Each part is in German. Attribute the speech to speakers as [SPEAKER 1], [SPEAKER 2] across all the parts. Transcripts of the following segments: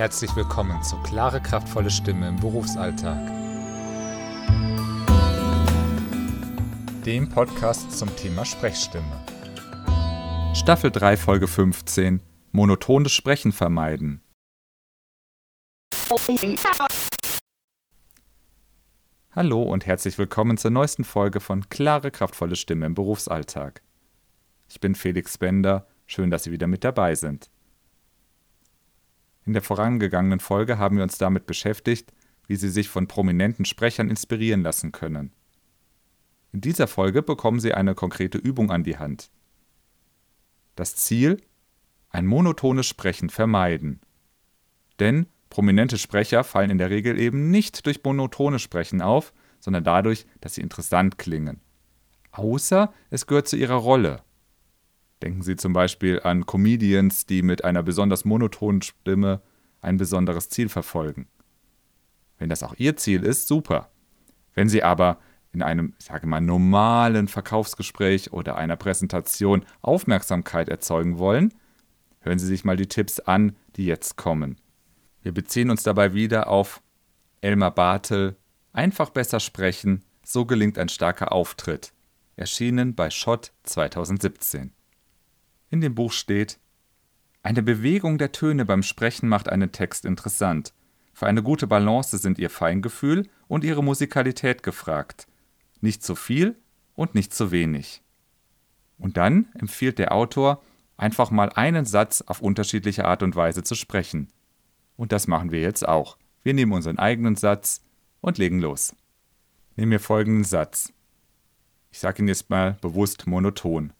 [SPEAKER 1] Herzlich willkommen zu Klare, kraftvolle Stimme im Berufsalltag. Dem Podcast zum Thema Sprechstimme.
[SPEAKER 2] Staffel 3, Folge 15. Monotones Sprechen vermeiden. Hallo und herzlich willkommen zur neuesten Folge von Klare, kraftvolle Stimme im Berufsalltag. Ich bin Felix Bender, schön, dass Sie wieder mit dabei sind. In der vorangegangenen Folge haben wir uns damit beschäftigt, wie Sie sich von prominenten Sprechern inspirieren lassen können. In dieser Folge bekommen Sie eine konkrete Übung an die Hand. Das Ziel? Ein monotones Sprechen vermeiden. Denn prominente Sprecher fallen in der Regel eben nicht durch monotone Sprechen auf, sondern dadurch, dass sie interessant klingen. Außer es gehört zu ihrer Rolle. Denken Sie zum Beispiel an Comedians, die mit einer besonders monotonen Stimme ein besonderes Ziel verfolgen. Wenn das auch Ihr Ziel ist, super. Wenn Sie aber in einem, ich sage mal, normalen Verkaufsgespräch oder einer Präsentation Aufmerksamkeit erzeugen wollen, hören Sie sich mal die Tipps an, die jetzt kommen. Wir beziehen uns dabei wieder auf Elmar Bartel, Einfach besser sprechen, so gelingt ein starker Auftritt. Erschienen bei Schott 2017. In dem Buch steht, eine Bewegung der Töne beim Sprechen macht einen Text interessant. Für eine gute Balance sind ihr Feingefühl und ihre Musikalität gefragt. Nicht zu viel und nicht zu wenig. Und dann empfiehlt der Autor, einfach mal einen Satz auf unterschiedliche Art und Weise zu sprechen. Und das machen wir jetzt auch. Wir nehmen unseren eigenen Satz und legen los. Nehmen wir folgenden Satz. Ich sage ihn jetzt mal bewusst monoton.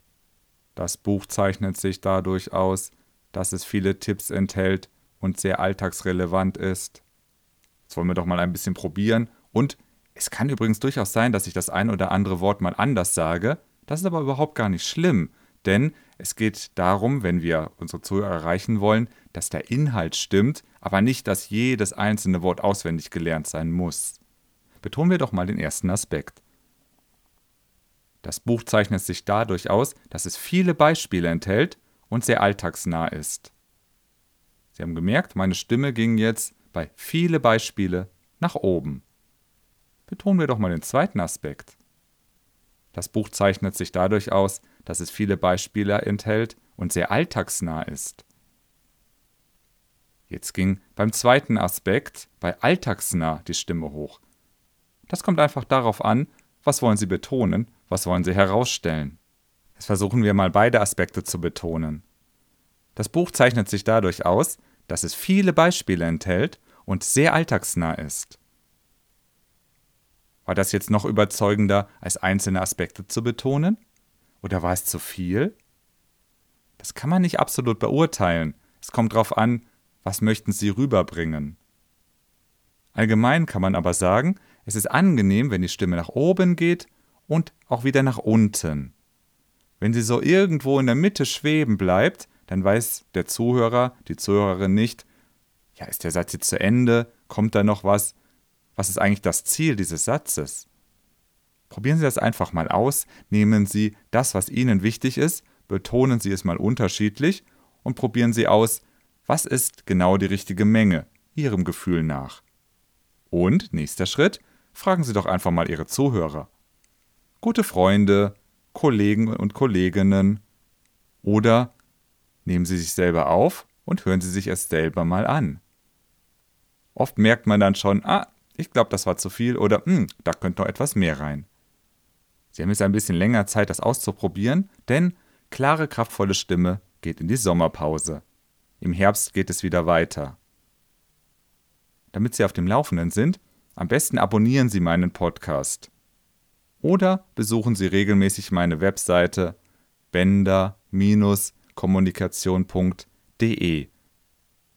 [SPEAKER 2] Das Buch zeichnet sich dadurch aus, dass es viele Tipps enthält und sehr alltagsrelevant ist. Jetzt wollen wir doch mal ein bisschen probieren. Und es kann übrigens durchaus sein, dass ich das ein oder andere Wort mal anders sage. Das ist aber überhaupt gar nicht schlimm, denn es geht darum, wenn wir unsere Zuhörer erreichen wollen, dass der Inhalt stimmt, aber nicht, dass jedes einzelne Wort auswendig gelernt sein muss. Betonen wir doch mal den ersten Aspekt. Das Buch zeichnet sich dadurch aus, dass es viele Beispiele enthält und sehr alltagsnah ist. Sie haben gemerkt, meine Stimme ging jetzt bei viele Beispiele nach oben. Betonen wir doch mal den zweiten Aspekt. Das Buch zeichnet sich dadurch aus, dass es viele Beispiele enthält und sehr alltagsnah ist. Jetzt ging beim zweiten Aspekt, bei alltagsnah, die Stimme hoch. Das kommt einfach darauf an, was wollen Sie betonen was wollen Sie herausstellen? Jetzt versuchen wir mal beide Aspekte zu betonen. Das Buch zeichnet sich dadurch aus, dass es viele Beispiele enthält und sehr alltagsnah ist. War das jetzt noch überzeugender, als einzelne Aspekte zu betonen? Oder war es zu viel? Das kann man nicht absolut beurteilen. Es kommt darauf an, was möchten Sie rüberbringen. Allgemein kann man aber sagen, es ist angenehm, wenn die Stimme nach oben geht und auch wieder nach unten. Wenn sie so irgendwo in der Mitte schweben bleibt, dann weiß der Zuhörer, die Zuhörerin nicht, ja, ist der Satz jetzt zu Ende? Kommt da noch was? Was ist eigentlich das Ziel dieses Satzes? Probieren Sie das einfach mal aus, nehmen Sie das, was Ihnen wichtig ist, betonen Sie es mal unterschiedlich und probieren Sie aus, was ist genau die richtige Menge, Ihrem Gefühl nach. Und nächster Schritt, fragen Sie doch einfach mal Ihre Zuhörer gute Freunde, Kollegen und Kolleginnen oder nehmen Sie sich selber auf und hören Sie sich es selber mal an. Oft merkt man dann schon, ah, ich glaube, das war zu viel oder hm, da könnte noch etwas mehr rein. Sie haben jetzt ein bisschen länger Zeit, das auszuprobieren, denn klare, kraftvolle Stimme geht in die Sommerpause. Im Herbst geht es wieder weiter. Damit Sie auf dem Laufenden sind, am besten abonnieren Sie meinen Podcast oder besuchen Sie regelmäßig meine Webseite bender-kommunikation.de.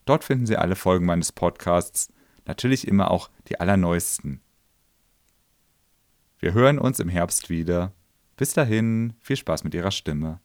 [SPEAKER 2] Dort finden Sie alle Folgen meines Podcasts, natürlich immer auch die allerneuesten. Wir hören uns im Herbst wieder. Bis dahin, viel Spaß mit Ihrer Stimme.